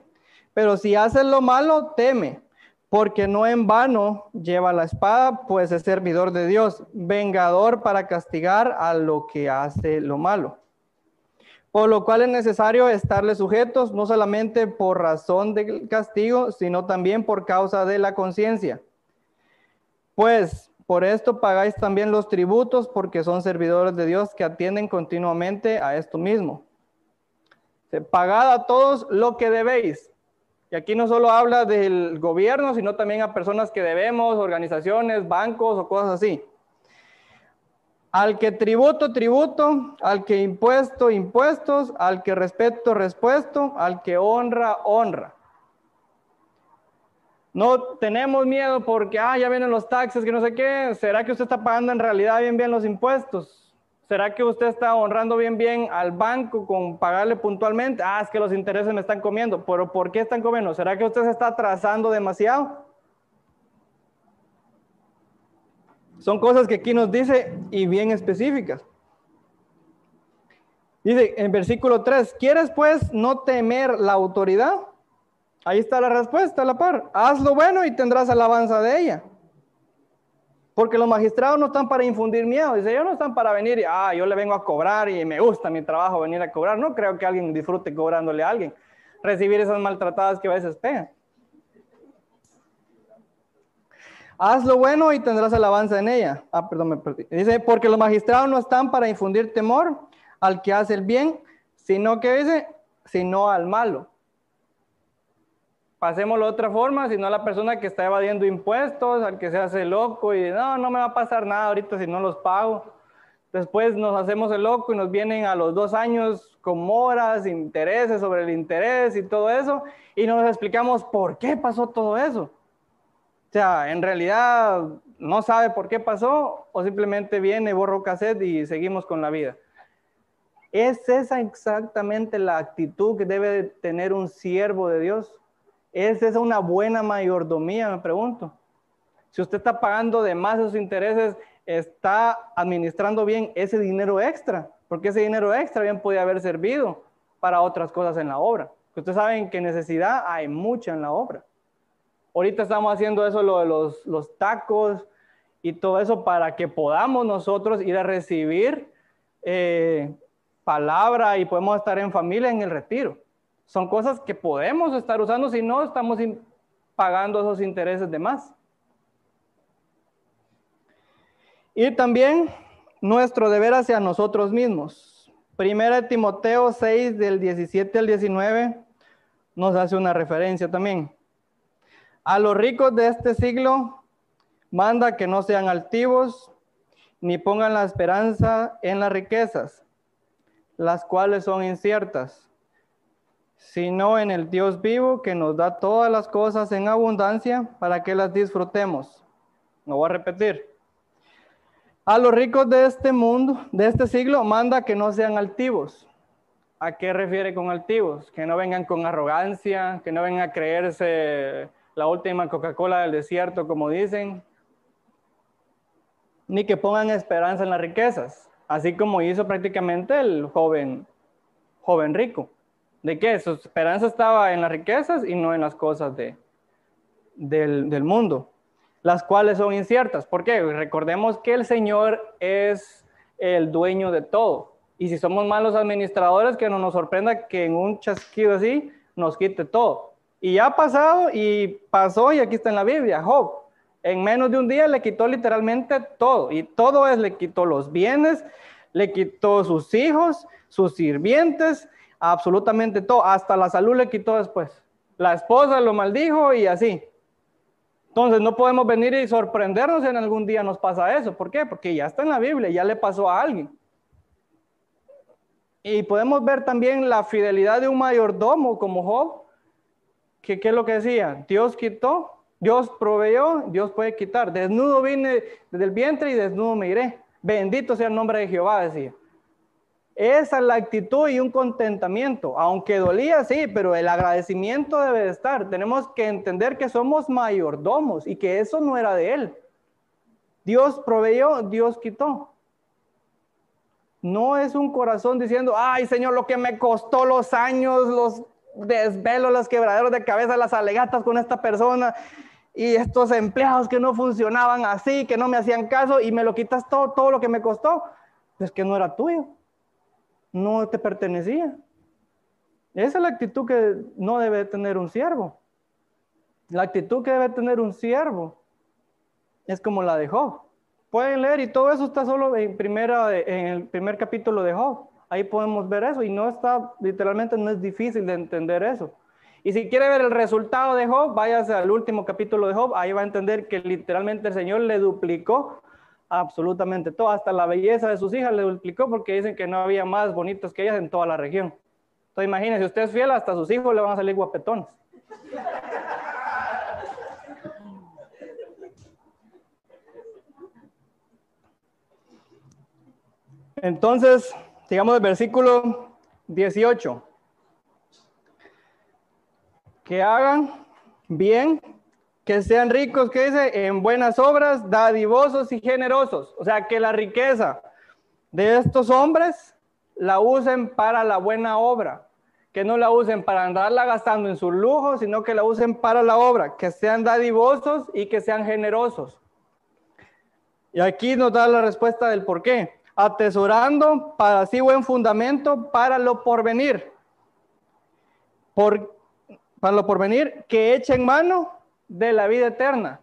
pero si haces lo malo, teme, porque no en vano lleva la espada, pues es servidor de Dios, vengador para castigar a lo que hace lo malo. Por lo cual es necesario estarle sujetos, no solamente por razón del castigo, sino también por causa de la conciencia. Pues por esto pagáis también los tributos, porque son servidores de Dios que atienden continuamente a esto mismo. Pagad a todos lo que debéis, y aquí no solo habla del gobierno, sino también a personas que debemos, organizaciones, bancos o cosas así. Al que tributo, tributo, al que impuesto, impuestos, al que respeto, respuesto, al que honra, honra. No tenemos miedo porque, ah, ya vienen los taxes, que no sé qué. ¿Será que usted está pagando en realidad bien, bien los impuestos? ¿Será que usted está honrando bien bien al banco con pagarle puntualmente? Ah, es que los intereses me están comiendo. ¿Pero por qué están comiendo? ¿Será que usted se está atrasando demasiado? Son cosas que aquí nos dice y bien específicas. Dice en versículo 3, ¿quieres pues no temer la autoridad? Ahí está la respuesta a la par. Haz lo bueno y tendrás alabanza de ella. Porque los magistrados no están para infundir miedo. Dice, ellos no están para venir y, ah, yo le vengo a cobrar y me gusta mi trabajo venir a cobrar. No creo que alguien disfrute cobrándole a alguien. Recibir esas maltratadas que a veces pegan. Haz lo bueno y tendrás alabanza en ella. Ah, perdón, me perdí. Dice, porque los magistrados no están para infundir temor al que hace el bien, sino que dice, sino al malo pasémoslo de otra forma, sino a la persona que está evadiendo impuestos, al que se hace loco y no, no me va a pasar nada ahorita si no los pago. Después nos hacemos el loco y nos vienen a los dos años con moras, intereses sobre el interés y todo eso, y nos explicamos por qué pasó todo eso. Sea, en realidad no sabe por qué pasó o simplemente viene, borro cassette y seguimos con la vida. ¿Es esa exactamente la actitud que debe tener un siervo de Dios? ¿Es esa una buena mayordomía, me pregunto? Si usted está pagando de más esos intereses, está administrando bien ese dinero extra, porque ese dinero extra bien podía haber servido para otras cosas en la obra. Ustedes saben que necesidad hay mucha en la obra. Ahorita estamos haciendo eso, lo de los, tacos y todo eso para que podamos nosotros ir a recibir eh, palabra y podemos estar en familia en el retiro. Son cosas que podemos estar usando si no estamos pagando esos intereses de más. Y también nuestro deber hacia nosotros mismos. Primera de Timoteo 6 del 17 al 19 nos hace una referencia también. A los ricos de este siglo manda que no sean altivos ni pongan la esperanza en las riquezas, las cuales son inciertas, sino en el Dios vivo que nos da todas las cosas en abundancia para que las disfrutemos. No voy a repetir. A los ricos de este mundo, de este siglo, manda que no sean altivos. ¿A qué refiere con altivos? Que no vengan con arrogancia, que no vengan a creerse la última Coca-Cola del desierto, como dicen, ni que pongan esperanza en las riquezas, así como hizo prácticamente el joven, joven rico. ¿De qué? Su esperanza estaba en las riquezas y no en las cosas de, del, del mundo, las cuales son inciertas. ¿Por qué? Recordemos que el Señor es el dueño de todo. Y si somos malos administradores, que no nos sorprenda que en un chasquido así nos quite todo. Y ha pasado y pasó y aquí está en la Biblia, Job. En menos de un día le quitó literalmente todo. Y todo es, le quitó los bienes, le quitó sus hijos, sus sirvientes, absolutamente todo. Hasta la salud le quitó después. La esposa lo maldijo y así. Entonces no podemos venir y sorprendernos en algún día nos pasa eso. ¿Por qué? Porque ya está en la Biblia, ya le pasó a alguien. Y podemos ver también la fidelidad de un mayordomo como Job, ¿Qué, es lo que decía? Dios quitó, Dios proveyó, Dios puede quitar. Desnudo vine desde el vientre y desnudo me iré. Bendito sea el nombre de Jehová, decía. Esa es la actitud y un contentamiento. Aunque dolía, sí, pero el agradecimiento debe de estar. Tenemos que entender que somos mayordomos y que eso no era de Él. Dios proveyó, Dios quitó. No es un corazón diciendo, ay Señor, lo que me costó los años, los desvelo, los quebraderos de cabeza, las alegatas con esta persona y estos empleados que no funcionaban así, que no me hacían caso y me lo quitas todo, todo lo que me costó, pues que no era tuyo, no te pertenecía. Esa es la actitud que no debe tener un siervo. La actitud que debe tener un siervo es como la de Job. Pueden leer y todo eso está solo en, primera, en el primer capítulo de Job. Ahí podemos ver eso y no está, literalmente no es difícil de entender eso. Y si quiere ver el resultado de Job, váyase al último capítulo de Job, ahí va a entender que literalmente el Señor le duplicó absolutamente todo, hasta la belleza de sus hijas le duplicó porque dicen que no había más bonitos que ellas en toda la región. Entonces imagínense, usted es fiel, hasta sus hijos le van a salir guapetones. Entonces, Sigamos el versículo 18. Que hagan bien, que sean ricos, que dice, en buenas obras, dadivosos y generosos. O sea, que la riqueza de estos hombres la usen para la buena obra. Que no la usen para andarla gastando en sus lujos, sino que la usen para la obra. Que sean dadivosos y que sean generosos. Y aquí nos da la respuesta del por qué atesorando para sí buen fundamento para lo porvenir. Por, para lo porvenir, que echen mano de la vida eterna.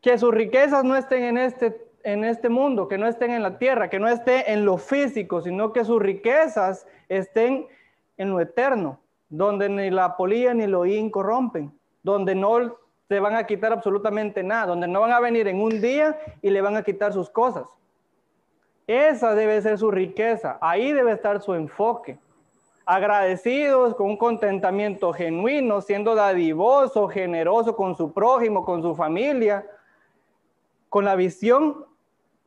Que sus riquezas no estén en este, en este mundo, que no estén en la tierra, que no estén en lo físico, sino que sus riquezas estén en lo eterno, donde ni la polilla ni lo oín corrompen, donde no se van a quitar absolutamente nada, donde no van a venir en un día y le van a quitar sus cosas. Esa debe ser su riqueza. Ahí debe estar su enfoque. agradecidos, con un contentamiento genuino, siendo dadivoso, generoso con su prójimo, con su familia, con la visión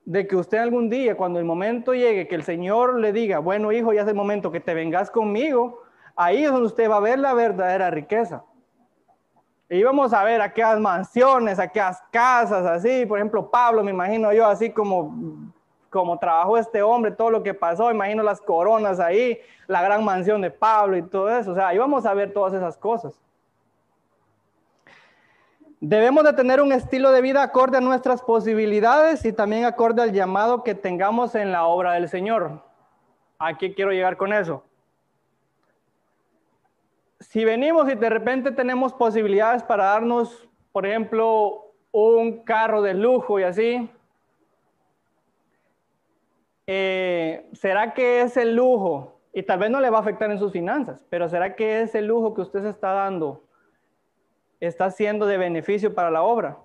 de que usted algún día, cuando el momento llegue, que el Señor le diga, bueno hijo, ya es el momento que te vengas conmigo, ahí es donde usted va a ver la verdadera riqueza. Y vamos a ver aquellas mansiones, aquellas casas, así, por ejemplo, Pablo, me imagino yo, así como, como trabajó este hombre, todo lo que pasó, imagino las coronas ahí, la gran mansión de Pablo y todo eso, o sea, ahí vamos a ver todas esas cosas. Debemos de tener un estilo de vida acorde a nuestras posibilidades y también acorde al llamado que tengamos en la obra del Señor. Aquí quiero llegar con eso. Si venimos y de repente tenemos posibilidades para darnos, por ejemplo, un carro de lujo y así, eh, ¿será que ese lujo, y tal vez no le va a afectar en sus finanzas, pero ¿será que ese lujo que usted se está dando está siendo de beneficio para la obra.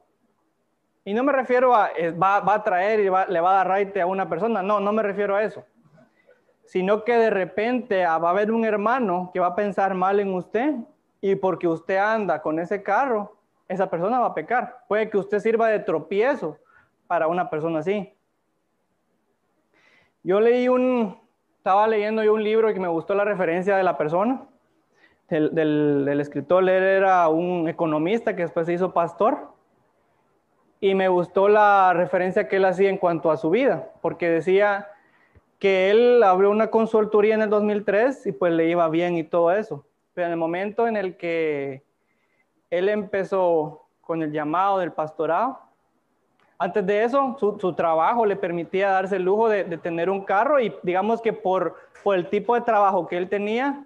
Y no me refiero a, va, a traer y le va a dar raite a una persona, no, no me refiero a eso. Sino que de repente va a haber un hermano que va a pensar mal en usted y porque usted anda con ese carro, esa persona va a pecar. Puede que usted sirva de tropiezo para una persona así. Yo leí un, estaba leyendo yo un libro que me gustó la referencia de la persona del, escritor, él era un economista que después se hizo pastor. Y me gustó la referencia que él hacía en cuanto a su vida, porque decía que él abrió una consultoría en el 2003 y pues le iba bien y todo eso. Pero en el momento en el que él empezó con el llamado del pastorado, antes de eso, su, trabajo le permitía darse el lujo de, tener un carro y digamos que por, por el tipo de trabajo que él tenía,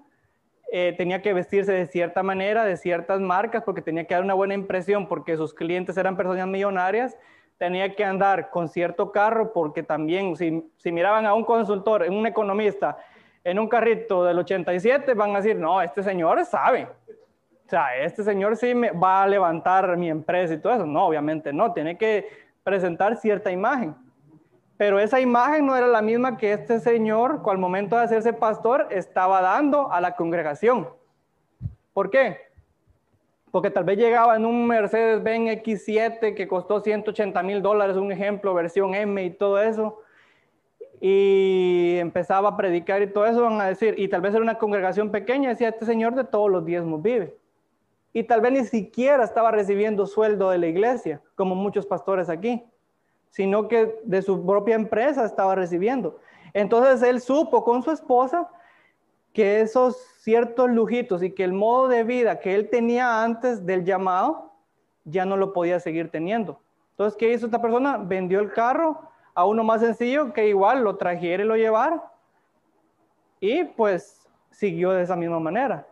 eh, tenía que vestirse de cierta manera, de ciertas marcas, porque tenía que dar una buena impresión, porque sus clientes eran personas millonarias, tenía que andar con cierto carro, porque también si, si miraban a un consultor, un economista, en un carrito del 87, van a decir, no, este señor sabe. O sea, este señor sí me va a levantar mi empresa y todo eso. No, obviamente no, tiene que presentar cierta imagen. Pero esa imagen no era la misma que este señor, al momento de hacerse pastor, estaba dando a la congregación. ¿Por qué? Porque tal vez llegaba en un Mercedes-Benz X7 que costó 180 mil dólares, un ejemplo, versión M y todo eso, y empezaba a predicar y todo eso, van a decir, y tal vez era una congregación pequeña, decía, este señor de todos los diezmos vive. Y tal vez ni siquiera estaba recibiendo sueldo de la iglesia, como muchos pastores aquí sino que de su propia empresa estaba recibiendo. Entonces él supo con su esposa que esos ciertos lujitos y que el modo de vida que él tenía antes del llamado ya no lo podía seguir teniendo. Entonces, ¿qué hizo esta persona? Vendió el carro a uno más sencillo que igual lo trajera y lo llevara. Y pues siguió de esa misma manera.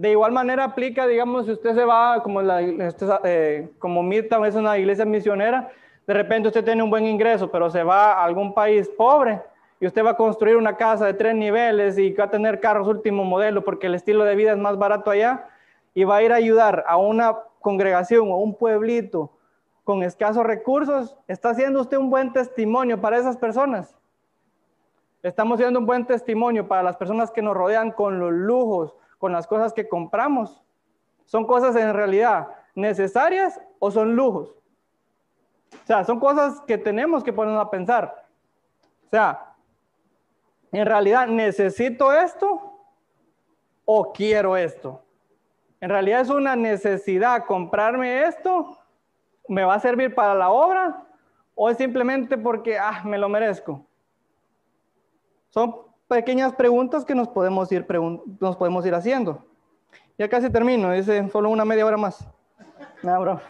De igual manera aplica, digamos, si usted se va, como, la, eh, es una iglesia misionera, de repente usted tiene un buen ingreso, pero se va a algún país pobre y usted va a construir una casa de tres niveles y va a tener carros último modelo porque el estilo de vida es más barato allá y va a ir a ayudar a una congregación o un pueblito con escasos recursos, está haciendo usted un buen testimonio para esas personas. Estamos siendo un buen testimonio para las personas que nos rodean con los lujos, con las cosas que compramos. ¿Son cosas en realidad necesarias o son lujos? O sea, son cosas que tenemos que ponernos a pensar. O sea, en realidad, ¿necesito esto o quiero esto? En realidad es una necesidad comprarme esto, ¿me va a servir para la obra o es simplemente porque, ah, me lo merezco? Son pequeñas preguntas que nos podemos ir, nos podemos ir haciendo. Ya casi termino, dice solo una media hora más. No, bro.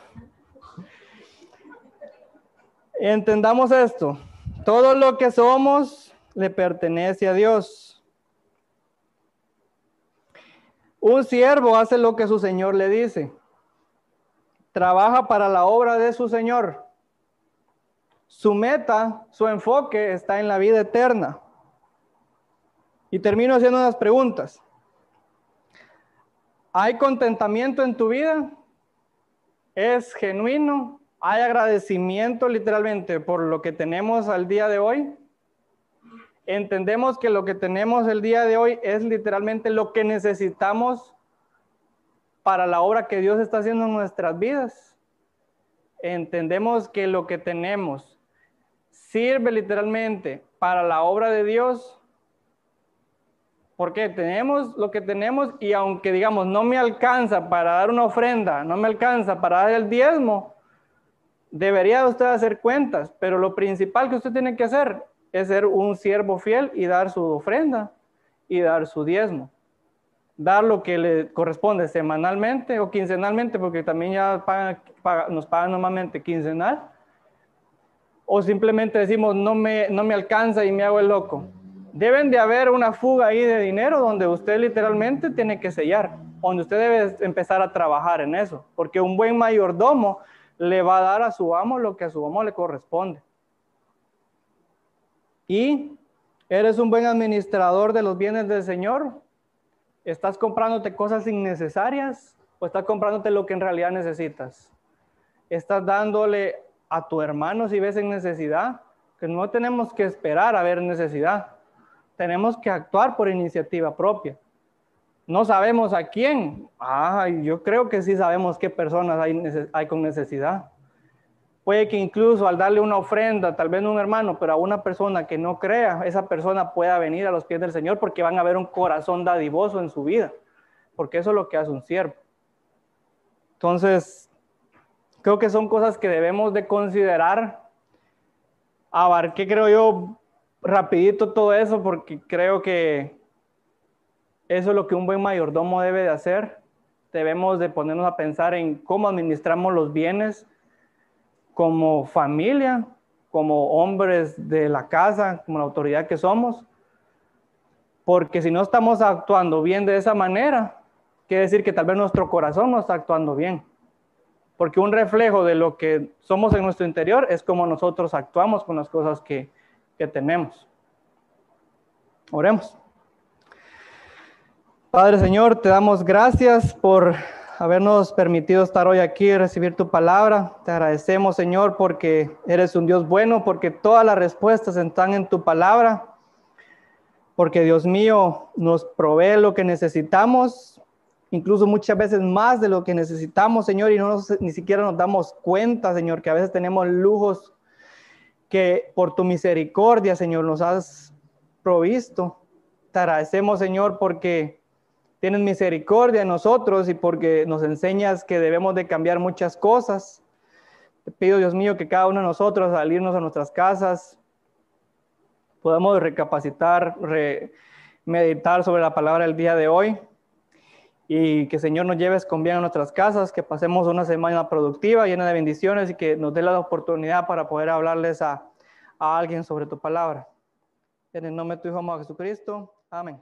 Entendamos esto. Todo lo que somos le pertenece a Dios. Un siervo hace lo que su Señor le dice. Trabaja para la obra de su Señor. Su meta, su enfoque está en la vida eterna. Y termino haciendo unas preguntas. ¿Hay contentamiento en tu vida? ¿Es genuino? Hay agradecimiento literalmente por lo que tenemos al día de hoy. entendemos que lo que tenemos el día de hoy es literalmente lo que necesitamos para la obra que Dios está haciendo en nuestras vidas. Entendemos que lo que tenemos sirve literalmente para la obra de Dios. Porque tenemos lo que tenemos y aunque digamos no me alcanza para dar una ofrenda, no me alcanza para dar el diezmo, debería usted hacer cuentas, pero lo principal que usted tiene que hacer es ser un siervo fiel y dar su ofrenda y dar su diezmo. Dar lo que le corresponde semanalmente o quincenalmente, porque también ya nos pagan normalmente quincenal. O simplemente decimos, no me, no me alcanza y me hago el loco. Deben de haber una fuga ahí de dinero donde usted literalmente tiene que sellar, donde usted debe empezar a trabajar en eso, porque un buen mayordomo le va a dar a su amo lo que a su amo le corresponde. Y eres un buen administrador de los bienes del Señor, estás comprándote cosas innecesarias o estás comprándote lo que en realidad necesitas. Estás dándole a tu hermano si ves en necesidad, que no tenemos que esperar a ver necesidad, tenemos que actuar por iniciativa propia. No sabemos a quién. Ah, yo creo que sí sabemos qué personas hay, hay con necesidad. Puede que incluso al darle una ofrenda, tal vez un hermano, pero a una persona que no crea, esa persona pueda venir a los pies del Señor porque van a ver un corazón dadivoso en su vida, porque eso es lo que hace un siervo. Entonces, creo que son cosas que debemos de considerar. Abarqué, creo yo, rapidito todo eso porque creo que eso es lo que un buen mayordomo debe de hacer. Debemos de ponernos a pensar en cómo administramos los bienes, como familia, como hombres de la casa, como la autoridad que somos. Porque si no estamos actuando bien de esa manera, quiere decir que tal vez nuestro corazón no está actuando bien. Porque un reflejo de lo que somos en nuestro interior es como nosotros actuamos con las cosas que, que tenemos. Oremos. Padre Señor, te damos gracias por habernos permitido estar hoy aquí y recibir tu palabra. Te agradecemos, Señor, porque eres un Dios bueno, porque todas las respuestas están en tu palabra, porque Dios mío nos provee lo que necesitamos, incluso muchas veces más de lo que necesitamos, Señor, y no ni siquiera nos damos cuenta, Señor, que a veces tenemos lujos que por tu misericordia, Señor, nos has provisto. Te agradecemos, Señor, porque tienes misericordia en nosotros y porque nos enseñas que debemos de cambiar muchas cosas. Te pido, Dios mío, que cada uno de nosotros al irnos a nuestras casas podamos recapacitar, meditar sobre la palabra del día de hoy y que Señor nos lleves con bien a nuestras casas, que pasemos una semana productiva, llena de bendiciones y que nos dé la oportunidad para poder hablarles a, a alguien sobre tu palabra. En el nombre de tu Hijo, Jesucristo. Amén.